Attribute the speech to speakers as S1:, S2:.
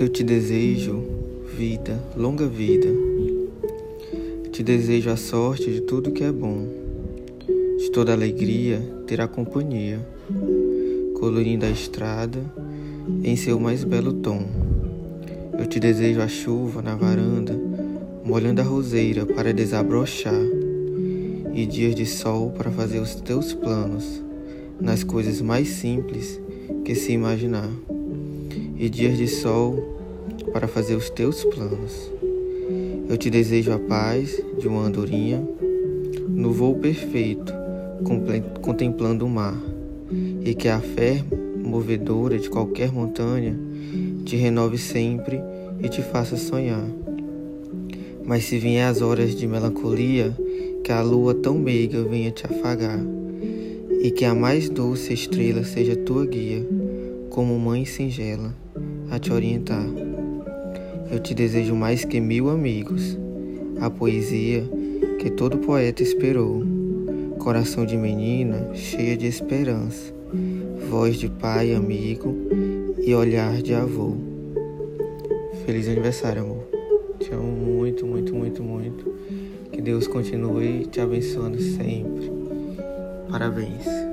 S1: Eu te desejo vida, longa vida. Te desejo a sorte de tudo que é bom, de toda alegria ter a companhia, colorindo a estrada em seu mais belo tom. Eu te desejo a chuva na varanda, molhando a roseira para desabrochar, e dias de sol para fazer os teus planos nas coisas mais simples que se imaginar, e dias de sol para fazer os teus planos. Eu te desejo a paz de uma andorinha no voo perfeito, contemplando o mar, e que a fé movedora de qualquer montanha te renove sempre e te faça sonhar. Mas se vier as horas de melancolia, que a lua tão meiga venha te afagar, e que a mais doce estrela seja tua guia, como mãe singela, a te orientar. Eu te desejo mais que mil amigos, a poesia que todo poeta esperou, coração de menina cheia de esperança, voz de pai amigo e olhar de avô. Feliz aniversário, amor. Te amo muito, muito, muito, muito. Que Deus continue te abençoando sempre. Parabéns.